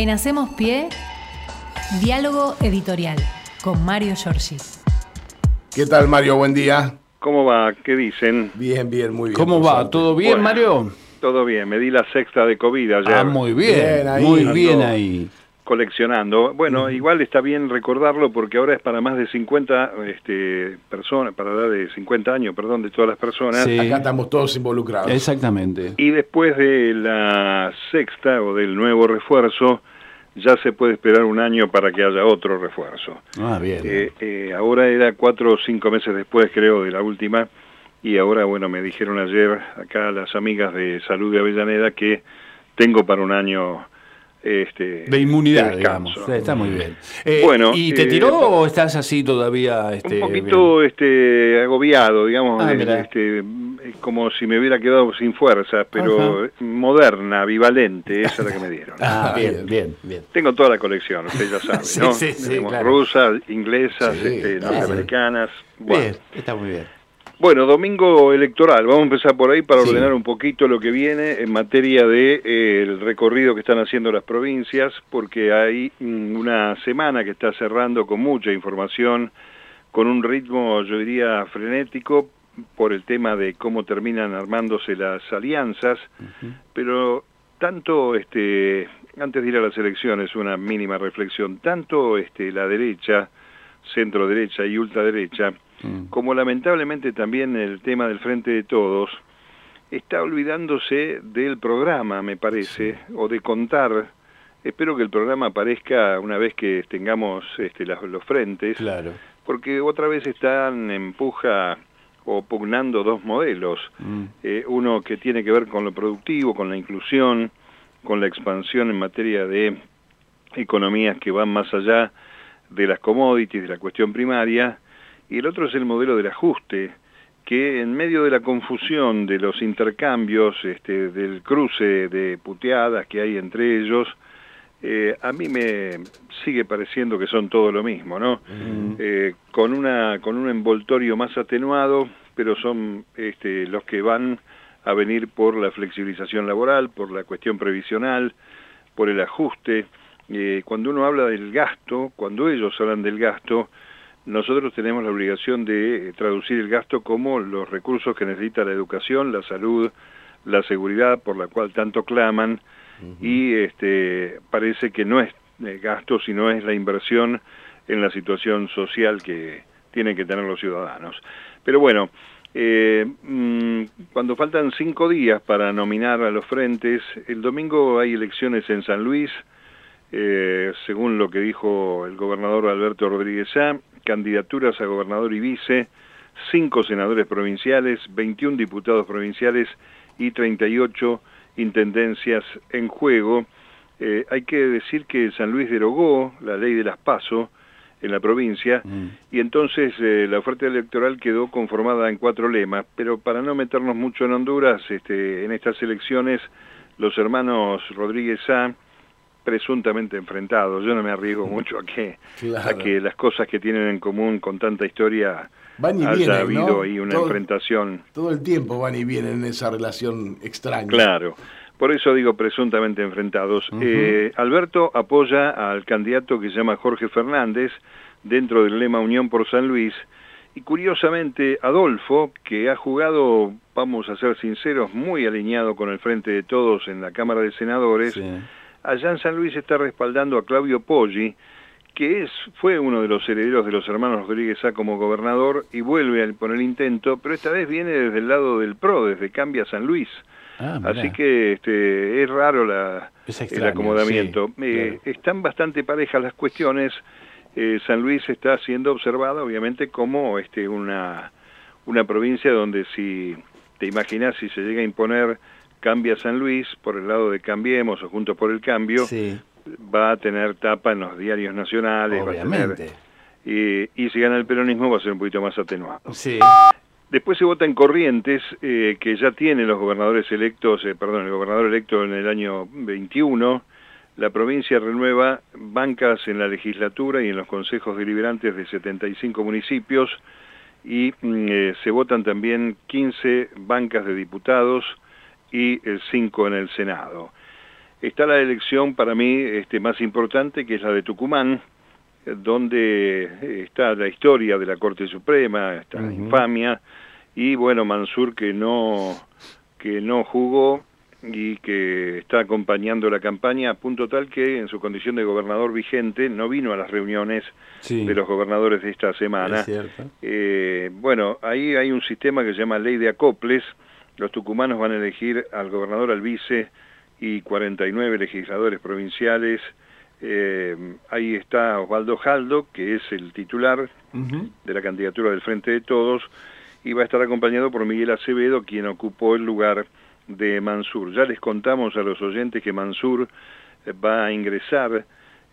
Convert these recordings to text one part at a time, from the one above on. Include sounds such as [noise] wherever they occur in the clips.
En Hacemos Pie, diálogo editorial con Mario Giorgi. ¿Qué tal, Mario? Buen día. ¿Cómo va? ¿Qué dicen? Bien, bien, muy bien. ¿Cómo va? ¿Todo bien, Bueno. Mario? Todo bien, me di la sexta de COVID ayer Ah, muy bien. Bien ahí. muy bien ahí. coleccionando. Bueno, igual está bien recordarlo porque ahora es para más de 50 este, personas, para edad de 50 años, perdón, de todas las personas. Sí. Acá estamos todos involucrados. Exactamente. Y después de la sexta o del nuevo refuerzo, ya se puede esperar un año para que haya otro refuerzo. Ah, bien. Eh, eh, ahora era cuatro o cinco meses después, creo, de la última, y ahora, bueno, me dijeron ayer acá las amigas de Salud de Avellaneda que tengo para un año este, de inmunidad, de digamos. Está muy bien. Eh, Bueno, ¿Y te eh, tiró o estás así todavía? Este, Un poquito este, agobiado, digamos, Ah, este, como si me hubiera quedado sin fuerza, pero moderna, bivalente, esa es la que me dieron. [laughs] Ah, Ah, bien, bien. bien. Tengo toda la colección, usted ya sabe, [laughs] Sí, ¿no? sí, sí, Tenemos claro. rusas, inglesas, Sí, este, claro. norteamericanas. Bueno. Bien, está muy bien. Bueno, domingo electoral. Vamos a empezar por ahí para Sí. ordenar un poquito lo que viene en materia de eh, el recorrido que están haciendo las provincias, porque hay una semana que está cerrando con mucha información, con un ritmo, yo diría, frenético por el tema de cómo terminan armándose las alianzas, pero tanto este antes de ir a las elecciones una mínima reflexión, tanto este la derecha, centro derecha y ultraderecha Mm. como lamentablemente también el tema del Frente de Todos, está olvidándose del programa, me parece, o de contar. Espero que el programa aparezca una vez que tengamos este, las- los frentes, Claro. porque otra vez están en puja o pugnando dos modelos. Mm. Eh, uno que tiene que ver con lo productivo, con la inclusión, con la expansión en materia de economías que van más allá de las commodities, de la cuestión primaria, y el otro es el modelo del ajuste, que en medio de la confusión de los intercambios, este, del cruce de puteadas que hay entre ellos, eh, a mí me sigue pareciendo que son todo lo mismo, ¿no? Eh, con una con un envoltorio más atenuado, pero son este, los que van a venir por la flexibilización laboral, por la cuestión previsional, por el ajuste. Eh, cuando uno habla del gasto, cuando ellos hablan del gasto, nosotros tenemos la obligación de traducir el gasto como los recursos que necesita la educación, la salud, la seguridad, por la cual tanto claman, y este, parece que no es eh, gasto, sino es la inversión en la situación social que tienen que tener los ciudadanos. Pero bueno, eh, mm, cuando faltan cinco días para nominar a los frentes, el domingo hay elecciones en San Luis, eh, según lo que dijo el gobernador Alberto Rodríguez Sá, candidaturas a gobernador y vice, cinco senadores provinciales, 21 diputados provinciales y 38 intendencias en juego. Eh, hay que decir que San Luis derogó la ley de las PASO en la provincia Mm. y entonces eh, la oferta electoral quedó conformada en cuatro lemas, pero para no meternos mucho en Honduras, este, en estas elecciones los hermanos Rodríguez Sá, presuntamente enfrentados, yo no me arriesgo [laughs] mucho a que, Claro. a que las cosas que tienen en común con tanta historia Van y haya vienen, habido ¿no? ahí una Todo- enfrentación. Todo el tiempo van y vienen en esa relación extraña. Claro, por eso digo presuntamente enfrentados. Eh, Alberto apoya al candidato que se llama Jorge Fernández dentro del lema Unión por San Luis y curiosamente Adolfo, que ha jugado, vamos a ser sinceros, muy alineado con el Frente de Todos en la Cámara de Senadores, Sí. Allá en San Luis está respaldando a Claudio Poggi, que es, fue uno de los herederos de los hermanos Rodríguez Sá como gobernador y vuelve al- por el intento, pero esta vez viene desde el lado del PRO, desde Cambia San Luis. Ah. Así que este, es raro la, Es el acomodamiento. sí, Eh, claro. Están bastante parejas las cuestiones. Eh, San Luis está siendo observada, obviamente, como este, una, una provincia donde si te imaginas si se llega a imponer Cambia San Luis por el lado de Cambiemos o Juntos por el Cambio, Sí, va a tener tapa en los diarios nacionales. va a tener- obviamente. y, y si gana el peronismo va a ser un poquito más atenuado. Sí. Después se vota en Corrientes, eh, que ya tiene los gobernadores electos, eh, perdón, el gobernador electo en el año 21. La provincia renueva bancas en la legislatura y en los consejos deliberantes de 75 municipios y mm, eh, se votan también 15 bancas de diputados y 5 en el Senado. está la elección para mí este, más importante, que es la de Tucumán, eh, donde eh, está la historia de la Corte Suprema, está la infamia, y bueno, Mansur que no, que no jugó y que está acompañando la campaña a punto tal que en su condición de gobernador vigente no vino a las reuniones de los gobernadores de esta semana. Eh, bueno, ahí hay un sistema que se llama ley de acoples, los tucumanos van a elegir al gobernador, al vice y 49 legisladores provinciales. Eh, ahí está Osvaldo Jaldo, que es el titular de la candidatura del Frente de Todos, y va a estar acompañado por Miguel Acevedo, quien ocupó el lugar de Mansur. Ya les contamos a los oyentes que Mansur eh, va a ingresar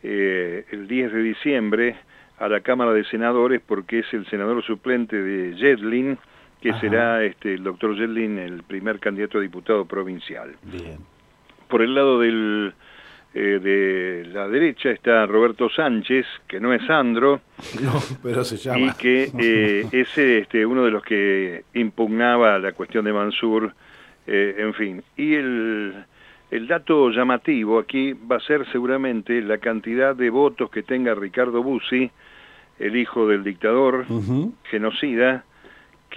eh, el 10 de diciembre a la Cámara de Senadores porque es el senador suplente de Jedlin, que será este, el doctor Jedlin el primer candidato a diputado provincial. Bien. Por el lado del, eh, de la derecha está Roberto Sánchez, que no es Sandro, [laughs] pero se llama. y que es este, uno de los que impugnaba la cuestión de Mansur eh, en fin. Y el, el dato llamativo aquí va a ser seguramente la cantidad de votos que tenga Ricardo Bussi, el hijo del dictador genocida,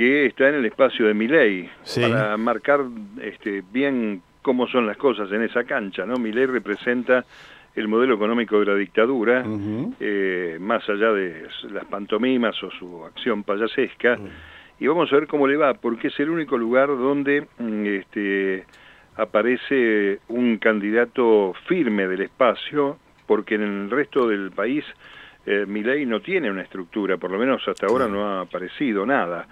que está en el espacio de Miley, para marcar este, bien cómo son las cosas en esa cancha. ¿no? Miley representa el modelo económico de la dictadura, eh, más allá de las pantomimas o su acción payasesca y vamos a ver cómo le va, porque es el único lugar donde mm, este, aparece un candidato firme del espacio, porque en el resto del país eh, ley no tiene una estructura, por lo menos hasta ahora no ha aparecido nada.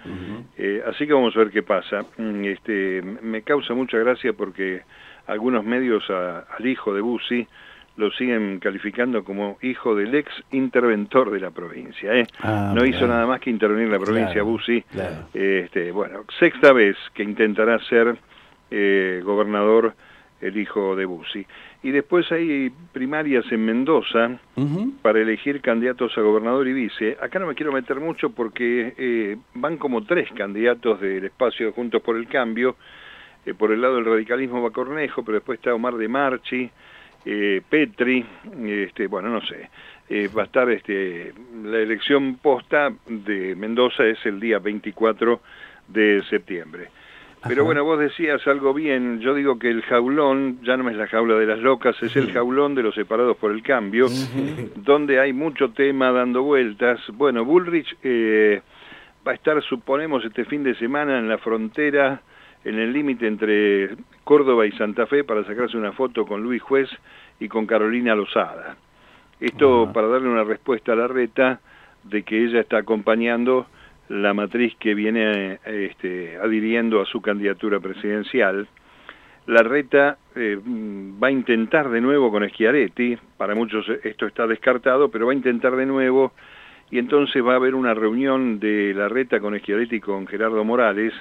Eh, así que vamos a ver qué pasa. Mm, este, me causa mucha gracia porque algunos medios al hijo de Bussi lo siguen calificando como hijo del ex interventor de la provincia. ¿eh? Ah, no hizo nada más que intervenir en la provincia Bussi. Este, bueno, sexta vez que intentará ser eh, gobernador el hijo de Bussi. Y después hay primarias en Mendoza para elegir candidatos a gobernador y vice. Acá no me quiero meter mucho porque eh, van como tres candidatos del espacio de Juntos por el Cambio. Eh, por el lado del radicalismo va Cornejo, pero después está Omar de Marchi, eh, Petri, este, bueno, no sé, eh, va a estar este, la elección posta de Mendoza es el día 24 de septiembre. Pero bueno, vos decías algo bien, yo digo que el jaulón ya no es la jaula de las locas, es el jaulón de los separados por el cambio, donde hay mucho tema dando vueltas. Bueno, Bullrich eh, va a estar, suponemos, este fin de semana en la frontera en el límite entre Córdoba y Santa Fe para sacarse una foto con Luis Juez y con Carolina Lozada. Esto para darle una respuesta a la reta de que ella está acompañando la matriz que viene este, adhiriendo a su candidatura presidencial. La reta eh, va a intentar de nuevo con Schiaretti, para muchos esto está descartado, pero va a intentar de nuevo y entonces va a haber una reunión de la reta con Schiaretti y con Gerardo Morales,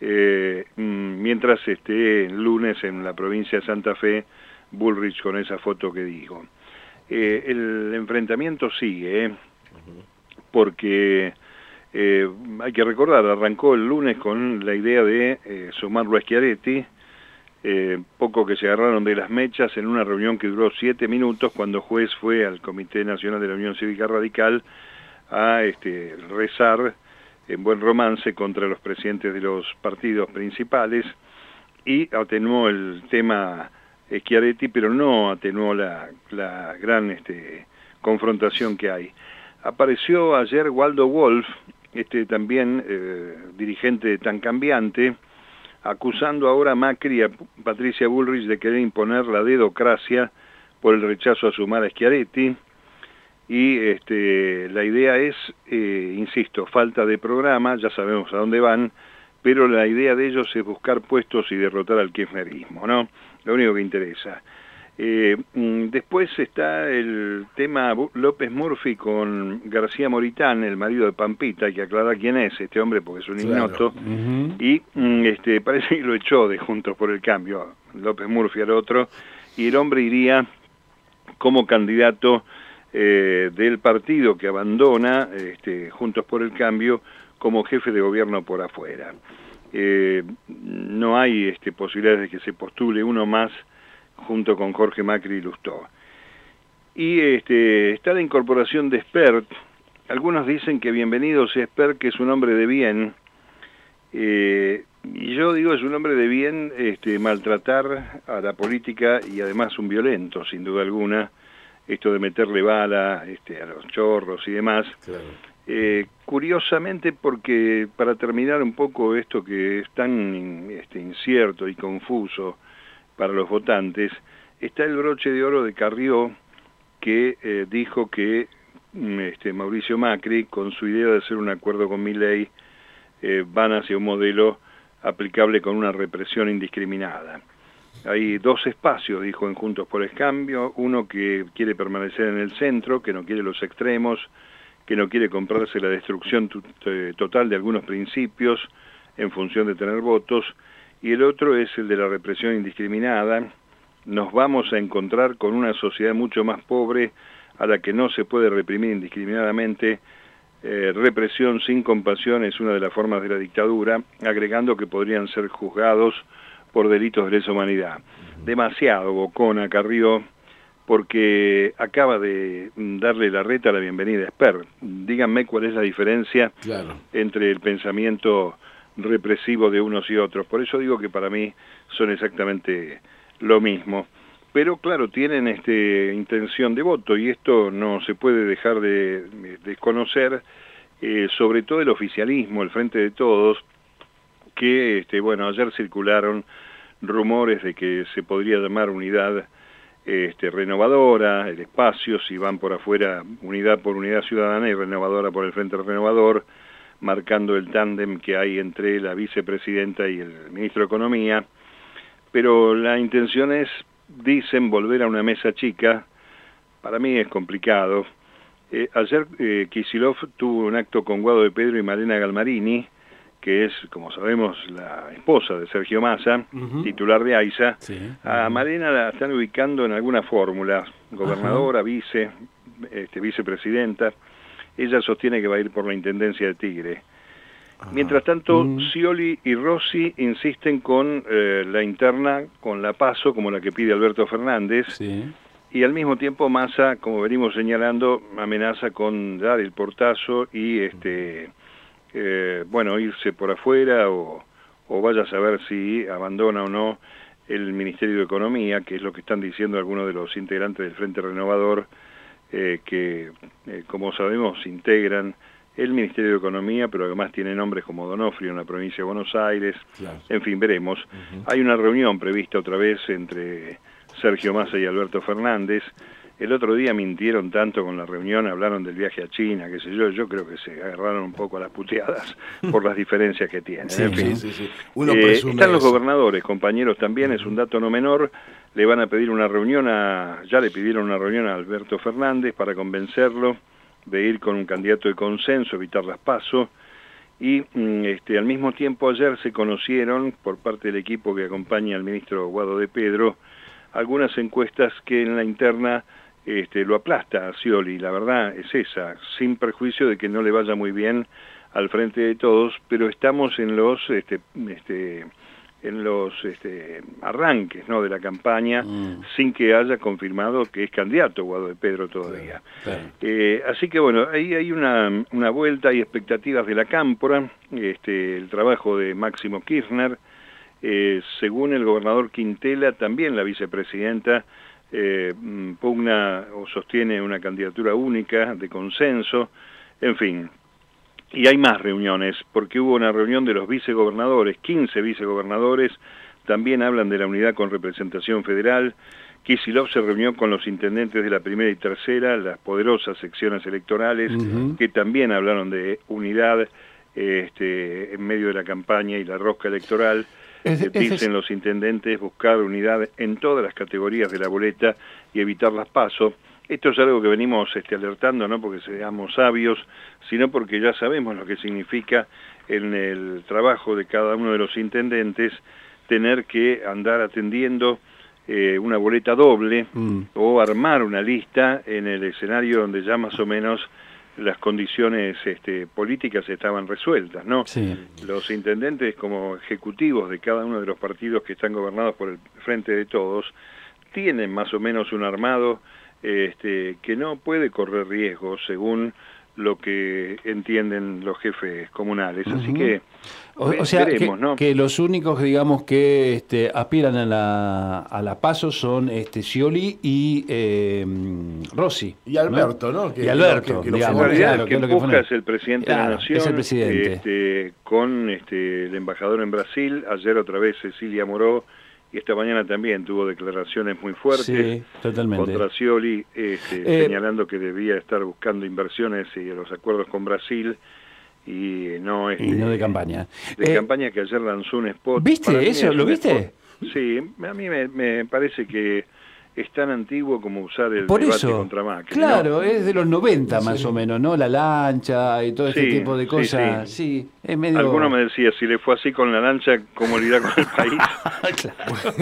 eh, mm, mientras esté el lunes en la provincia de Santa Fe Bullrich con esa foto que dijo. Eh, el enfrentamiento sigue, ¿eh? hay que recordar, arrancó el lunes con la idea de sumarlo a Schiaretti, poco que se agarraron de las mechas en una reunión que duró siete minutos cuando juez fue al Comité Nacional de la Unión Cívica Radical a este, rezar en buen romance contra los presidentes de los partidos principales y atenuó el tema Schiaretti, pero no atenuó la, la gran este, confrontación que hay. Apareció ayer Waldo Wolf, este también eh, dirigente tan cambiante, acusando ahora a Macri y a Patricia Bullrich de querer imponer la dedocracia por el rechazo a sumar a Schiaretti, y este, la idea es, eh, insisto, falta de programa, ya sabemos a dónde van, pero la idea de ellos es buscar puestos y derrotar al kirchnerismo, ¿no? Lo único que interesa. Eh, mm, después está el tema López Murphy con García Moritán, el marido de Pampita, hay que aclarar quién es este hombre porque es un ignoto, y mm, este, [laughs] parece que lo echó de Juntos por el Cambio, López Murphy al otro, y el hombre iría como candidato eh, del partido que abandona este, Juntos por el Cambio como jefe de gobierno por afuera. Eh, no hay este, posibilidades de que se postule uno más junto con Jorge Macri y Lustó. Y este, está la incorporación de Spert. Algunos dicen que bienvenido sea Spert, que es un hombre de bien. Eh, y yo digo, es un hombre de bien este, maltratar a la política y además un violento, sin duda alguna. Esto de meterle bala este, a los chorros y demás. Eh, curiosamente, porque para terminar un poco esto que es tan este, incierto y confuso para los votantes, está el broche de oro de Carrió, que eh, dijo que mm, este, Mauricio Macri, con su idea de hacer un acuerdo con Milley, eh, van hacia un modelo aplicable con una represión indiscriminada. Hay dos espacios, dijo en Juntos por el Cambio, uno que quiere permanecer en el centro, que no quiere los extremos, que no quiere comprarse la destrucción eh, total de algunos principios en función de tener votos, y el otro es el de la represión indiscriminada. Nos vamos a encontrar con una sociedad mucho más pobre a la que no se puede reprimir indiscriminadamente. Eh, represión sin compasión es una de las formas de la dictadura, agregando que podrían ser juzgados por delitos de lesa humanidad. Demasiado bocona Carrió porque acaba de darle la reta a la bienvenida a Esper. Díganme cuál es la diferencia entre el pensamiento represivo de unos y otros. Por eso digo que para mí son exactamente lo mismo. Pero claro, tienen este, intención de voto y esto no se puede dejar de desconocer, eh, sobre todo el oficialismo, el Frente de Todos, que este, bueno, ayer circularon rumores de que se podría llamar unidad este, renovadora, el espacio, si van por afuera, unidad por unidad ciudadana y renovadora por el Frente Renovador, marcando el tándem que hay entre la vicepresidenta y el ministro de Economía. Pero la intención es, dicen, volver a una mesa chica. Para mí es complicado. Eh, ayer eh, Kisilov tuvo un acto con Guado de Pedro y Marina Galmarini, que es, como sabemos, la esposa de Sergio Massa, titular de AISA, a Marina la están ubicando en alguna fórmula, gobernadora, vice, este, vicepresidenta. Ella sostiene que va a ir por la intendencia de Tigre. Mientras tanto, mm. Scioli y Rossi insisten con eh, la interna, con la paso, como la que pide Alberto Fernández, y al mismo tiempo Massa, como venimos señalando, amenaza con dar el portazo y este eh, bueno, irse por afuera o, vaya a saber si abandona o no el Ministerio de Economía, que es lo que están diciendo algunos de los integrantes del Frente Renovador, eh, que, eh, como sabemos, integran el Ministerio de Economía, pero además tiene nombres como Donofrio en la provincia de Buenos Aires. En fin, veremos. Hay una reunión prevista otra vez entre Sergio Massa y Alberto Fernández. El otro día mintieron tanto con la reunión, hablaron del viaje a China, qué sé yo, yo creo que se agarraron un poco a las puteadas [laughs] por las diferencias que tienen. en fin. Sí, sí, eh, están los gobernadores, compañeros, también es un dato no menor, le van a pedir una reunión a, ya le pidieron una reunión a Alberto Fernández para convencerlo de ir con un candidato de consenso, evitar las pasos, y mm, este, al mismo tiempo ayer se conocieron por parte del equipo que acompaña al ministro Guado de Pedro algunas encuestas que en la interna este, lo aplasta a Scioli, la verdad es esa, sin perjuicio de que no le vaya muy bien al frente de todos, pero estamos en los este, este, en los este, arranques ¿no? de la campaña mm. sin que haya confirmado que es candidato Guado de Pedro todavía. Eh, así que bueno, ahí hay una, una vuelta, hay expectativas de la cámpora, este, el trabajo de Máximo Kirchner, eh, según el gobernador Quintela, también la vicepresidenta eh, mm, pugna o sostiene una candidatura única de consenso, en fin. Y hay más reuniones, porque hubo una reunión de los vicegobernadores, 15 vicegobernadores, también hablan de la unidad con representación federal. Kisilov se reunió con los intendentes de la primera y tercera, las poderosas secciones electorales, que también hablaron de unidad este, en medio de la campaña y la rosca electoral dicen los intendentes buscar unidad en todas las categorías de la boleta y evitar las pasos. Esto es algo que venimos este, alertando, no porque seamos sabios, sino porque ya sabemos lo que significa en el trabajo de cada uno de los intendentes tener que andar atendiendo eh, una boleta doble mm. o armar una lista en el escenario donde ya más o menos las condiciones este, políticas estaban resueltas, ¿no? Los intendentes como ejecutivos de cada uno de los partidos que están gobernados por el Frente de Todos tienen más o menos un armado este, que no puede correr riesgos según lo que entienden los jefes comunales. Así que o, sea, que, los únicos, digamos, que este, aspiran a la, a la paso son este, Scioli y eh, Rossi. Y Alberto, ¿no? y Alberto, que, digamos, que, busca es el presidente de la Nación, es el presidente. Este, con este, el embajador en Brasil, ayer otra vez Cecilia Moró, y esta mañana también tuvo declaraciones muy fuertes contra Scioli, este, eh, señalando que debía estar buscando inversiones y los acuerdos con Brasil y no y no de campaña. De eh, campaña que ayer lanzó un spot. ¿Viste eso? ¿Lo viste? Sí, a mí me, parece que es tan antiguo como usar el Por debate eso, contra Macri. Claro, es de los 90 más o menos, ¿no? La lancha y todo ese tipo de cosas. Sí, es medio... Alguno me decía, si le fue así con la lancha, ¿cómo le irá con el país?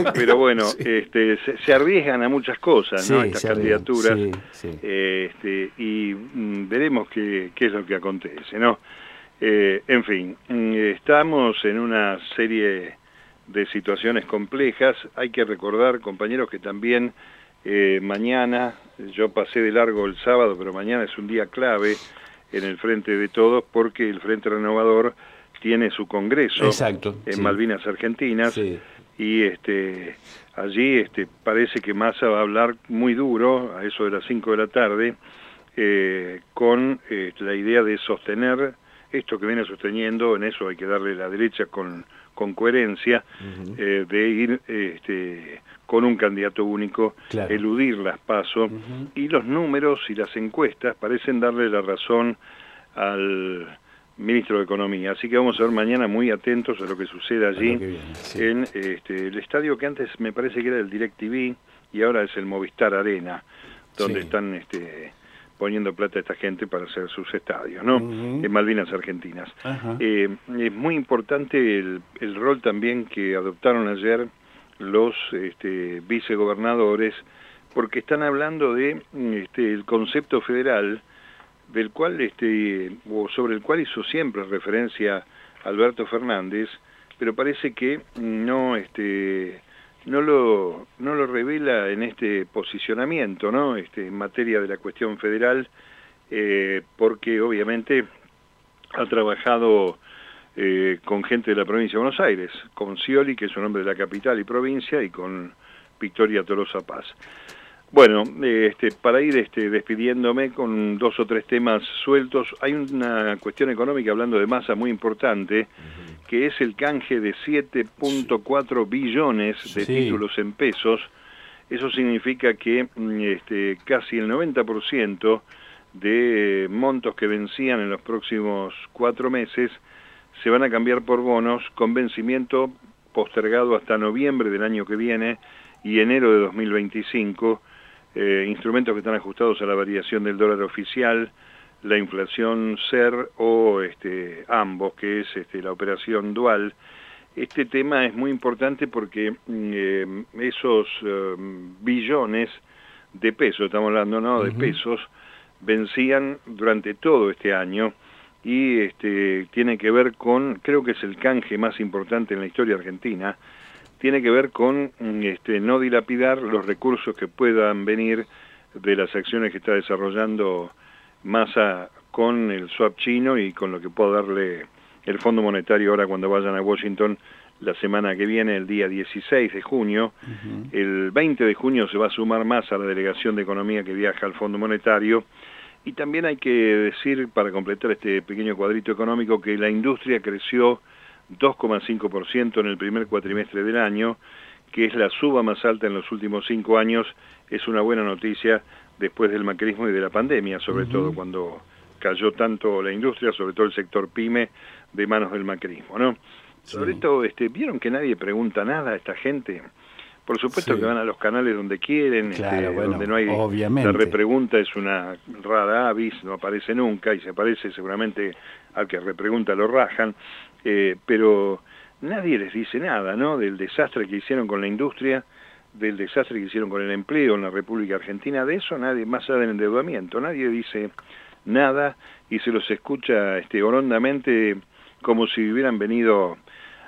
[laughs] [laughs] Pero bueno, este, se, arriesgan a muchas cosas, ¿no? Estas candidaturas. Este, y mm, veremos qué, qué es lo que acontece, ¿no? Eh, en fin, mm, estamos en una serie de situaciones complejas. Hay que recordar, compañeros, que también eh, mañana, yo pasé de largo el sábado, pero mañana es un día clave en el Frente de Todos porque el Frente Renovador tiene su congreso en Malvinas Argentinas. Y este allí este parece que Massa va a hablar muy duro a eso de las 5 de la tarde eh, con la idea de sostener esto que viene sosteniendo, en eso hay que darle la derecha con, con coherencia, eh, de ir este, con un candidato único, eludir las pasos, y los números y las encuestas parecen darle la razón al ministro de Economía. Así que vamos a ver mañana muy atentos a lo que sucede allí en este, el estadio que antes me parece que era el DirecTV y ahora es el Movistar Arena, donde están... este poniendo plata a esta gente para hacer sus estadios, ¿no? En Malvinas Argentinas. Eh, es muy importante el, el, rol también que adoptaron ayer los este, vicegobernadores, porque están hablando de este, el concepto federal, del cual, este, o sobre el cual hizo siempre referencia Alberto Fernández, pero parece que no, este, no lo, no en este posicionamiento, ¿no? Este, en materia de la cuestión federal, eh, porque obviamente ha trabajado eh, con gente de la provincia de Buenos Aires, con Scioli, que es un hombre de la capital y provincia, y con Victoria Tolosa Paz. Bueno, este, para ir este, despidiéndome con dos o tres temas sueltos, hay una cuestión económica hablando de masa muy importante, que es el canje de 7.4 billones de títulos en pesos. Eso significa que mm, este, casi el 90% de montos que vencían en los próximos cuatro meses se van a cambiar por bonos con vencimiento postergado hasta noviembre del año que viene y enero de 2025, eh, instrumentos que están ajustados a la variación del dólar oficial, la inflación SER o este, ambos, que es este, la operación dual. Este tema es muy importante porque mm, eh, esos eh, billones de pesos, estamos hablando ¿no? de pesos, vencían durante todo este año y este, tiene que ver con, creo que es el canje más importante en la historia argentina, tiene que ver con mm, este, no dilapidar los recursos que puedan venir de las acciones que está desarrollando Massa con el swap chino y con lo que pueda darle el Fondo Monetario ahora cuando vayan a Washington la semana que viene, el día 16 de junio. El 20 de junio se va a sumar más a la Delegación de Economía que viaja al Fondo Monetario. Y también hay que decir, para completar este pequeño cuadrito económico, que la industria creció 2,5% en el primer cuatrimestre del año, que es la suba más alta en los últimos cinco años. Es una buena noticia después del macrismo y de la pandemia, sobre todo cuando cayó tanto la industria, sobre todo el sector pyme, de manos del macrismo, ¿no? Sobre todo, este, ¿vieron que nadie pregunta nada a esta gente? Por supuesto que van a los canales donde quieren, este, donde no hay... Obviamente. La repregunta es una rara avis, no aparece nunca, y se aparece seguramente al que repregunta lo rajan, eh, pero nadie les dice nada, ¿no? Del desastre que hicieron con la industria, del desastre que hicieron con el empleo en la República Argentina, de eso nadie, más allá del endeudamiento, nadie dice nada y se los escucha este, horondamente como si hubieran venido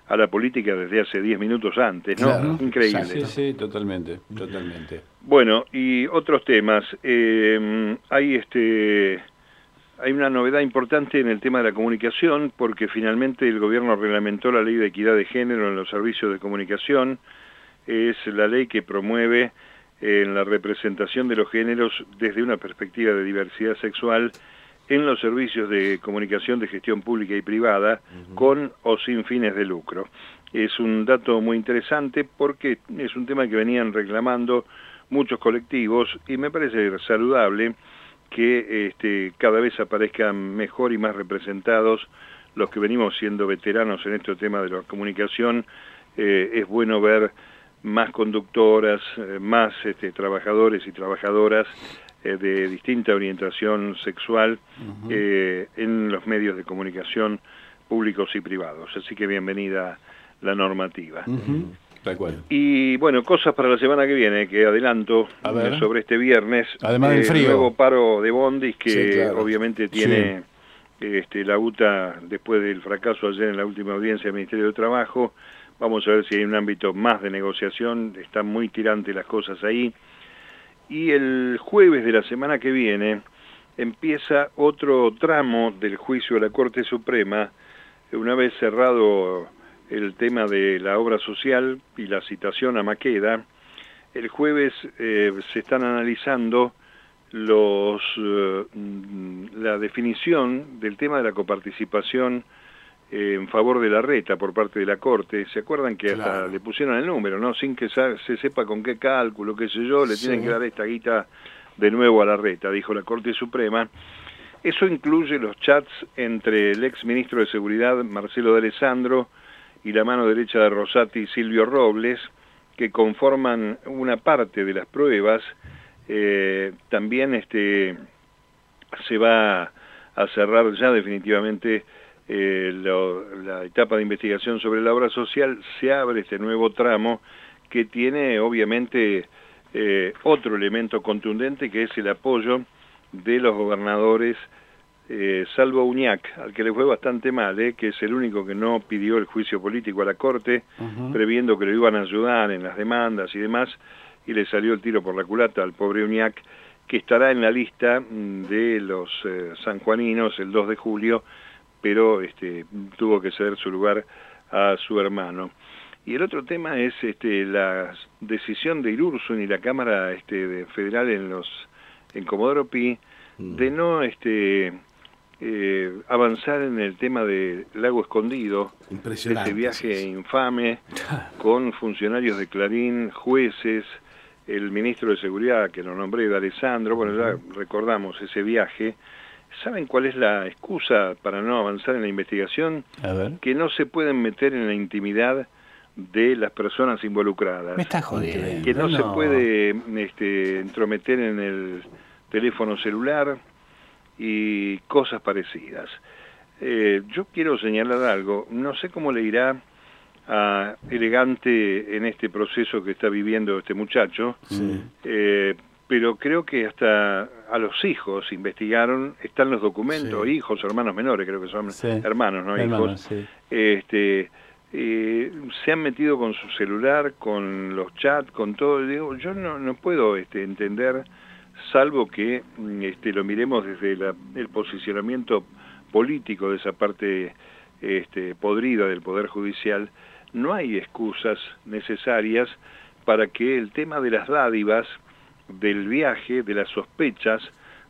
a la política desde hace 10 minutos antes, ¿no? Increíble. Sí, sí, totalmente, totalmente. Bueno, y otros temas. Eh, hay este hay una novedad importante en el tema de la comunicación porque finalmente el gobierno reglamentó la ley de equidad de género en los servicios de comunicación. Es la ley que promueve en la representación de los géneros desde una perspectiva de diversidad sexual en los servicios de comunicación de gestión pública y privada, con o sin fines de lucro. Es un dato muy interesante porque es un tema que venían reclamando muchos colectivos y me parece saludable que este, cada vez aparezcan mejor y más representados los que venimos siendo veteranos en este tema de la comunicación. Eh, es bueno ver más conductoras, eh, más este, trabajadores y trabajadoras eh, de distinta orientación sexual eh, en los medios de comunicación públicos y privados. Así que bienvenida la normativa. Y bueno, cosas para la semana que viene, que adelanto sobre este viernes. Además del frío. nuevo paro de bondis que obviamente tiene este, la UTA después del fracaso ayer en la última audiencia del Ministerio de Trabajo Vamos a ver si hay un ámbito más de negociación, están muy tirantes las cosas ahí. Y el jueves de la semana que viene empieza otro tramo del juicio de la Corte Suprema, una vez cerrado el tema de la obra social y la citación a Maqueda, el jueves eh, se están analizando los, eh, la definición del tema de la coparticipación en favor de la reta por parte de la Corte. ¿Se acuerdan que hasta le pusieron el número, no? Sin que se sepa con qué cálculo, qué sé yo, le tienen que dar esta guita de nuevo a la reta, dijo la Corte Suprema. Eso incluye los chats entre el ex ministro de Seguridad, Marcelo de Alessandro, y la mano derecha de Rosati, Silvio Robles, que conforman una parte de las pruebas. Eh, también este, se va a cerrar ya definitivamente eh, la etapa de investigación sobre la obra social, se abre este nuevo tramo que tiene obviamente eh, otro elemento contundente que es el apoyo de los gobernadores, eh, salvo Uñac, al que le fue bastante mal, eh, que es el único que no pidió el juicio político a la Corte, previendo que lo iban a ayudar en las demandas y demás, y le salió el tiro por la culata al pobre Uñac, que estará en la lista de los sanjuaninos el 2 de julio, pero este, tuvo que ceder su lugar a su hermano. Y el otro tema es este, la decisión de Irursun y la Cámara este, Federal en los en Comodoro Pi mm. de no este, eh, avanzar en el tema de Lago Escondido, este viaje infame [laughs] con funcionarios de Clarín, jueces, el ministro de Seguridad que lo nombré, de Alessandro, bueno, ya recordamos ese viaje, ¿Saben cuál es la excusa para no avanzar en la investigación? Que no se pueden meter en la intimidad de las personas involucradas. Me está jodiendo. Que no, se puede este, entrometer en el teléfono celular y cosas parecidas. Eh, yo quiero señalar algo. No sé cómo le irá a Elegante en este proceso que está viviendo este muchacho, sí. eh, pero creo que hasta a los hijos investigaron, están los documentos, hijos, hermanos menores, creo que son hermanos, ¿no? hijos. Este, eh, se han metido con su celular, con los chats, con todo. Digo, yo no, no puedo este, entender, salvo que mm, este, lo miremos desde el posicionamiento político de esa parte este, podrida del Poder Judicial, no hay excusas necesarias para que el tema de las dádivas, del viaje, de las sospechas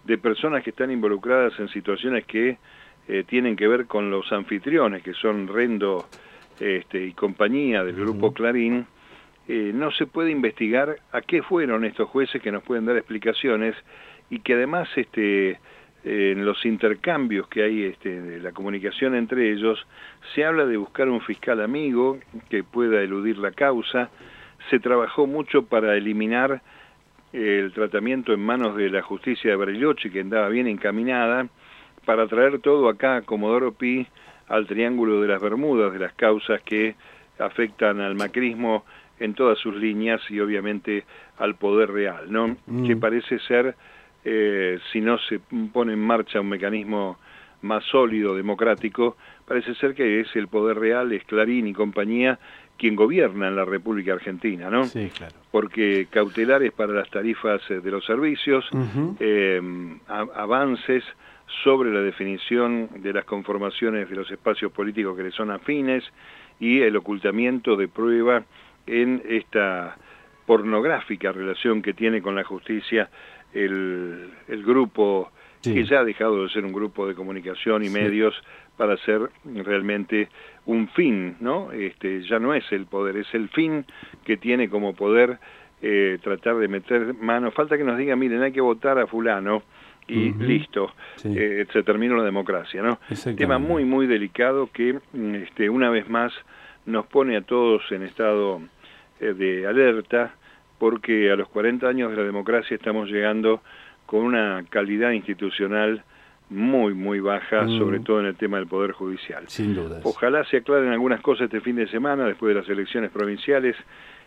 de personas que están involucradas en situaciones que eh, tienen que ver con los anfitriones, que son Rendo este, y compañía del grupo Clarín, eh, no se puede investigar a qué fueron estos jueces que nos pueden dar explicaciones y que además este, en los intercambios que hay este, la comunicación entre ellos, se habla de buscar un fiscal amigo que pueda eludir la causa, se trabajó mucho para eliminar el tratamiento en manos de la justicia de Bariloche, que andaba bien encaminada, para traer todo acá a Comodoro Pi al Triángulo de las Bermudas, de las causas que afectan al macrismo en todas sus líneas y obviamente al poder real, ¿no? Mm. Que parece ser, eh, si no se pone en marcha un mecanismo más sólido, democrático, parece ser que es el poder real, es Clarín y compañía quien gobierna en la República Argentina, ¿no? Sí, claro. Porque cautelares para las tarifas eh, de los servicios, eh, avances sobre la definición de las conformaciones de los espacios políticos que le son afines y el ocultamiento de prueba en esta pornográfica relación que tiene con la justicia el, el grupo que ya ha dejado de ser un grupo de comunicación y medios para ser realmente un fin, ¿no? Este, ya no es el poder, es el fin que tiene como poder eh, tratar de meter mano. Falta que nos diga, miren, hay que votar a fulano y listo, eh, se terminó la democracia, ¿no? Tema muy, muy delicado que este, una vez más nos pone a todos en estado eh, de alerta porque a los 40 años de la democracia estamos llegando con una calidad institucional muy, muy baja, mm. sobre todo en el tema del Poder Judicial. Sin duda. Ojalá se aclaren algunas cosas este fin de semana, después de las elecciones provinciales,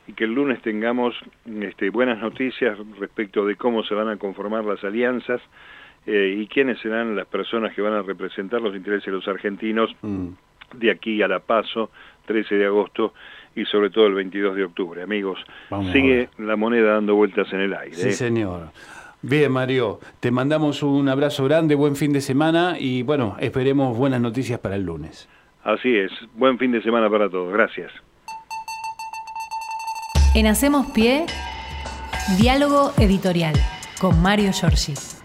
y que el lunes tengamos este, buenas noticias respecto de cómo se van a conformar las alianzas eh, y quiénes serán las personas que van a representar los intereses de los argentinos mm. de aquí a la paso, 13 de agosto, y sobre todo el 22 de octubre. Amigos, sigue la moneda dando vueltas en el aire. Sí, ¿eh? señor. Bien, Mario, te mandamos un abrazo grande, buen fin de semana y bueno, esperemos buenas noticias para el lunes. Así es, buen fin de semana para todos, gracias. En Hacemos Pie, diálogo editorial con Mario Giorgi.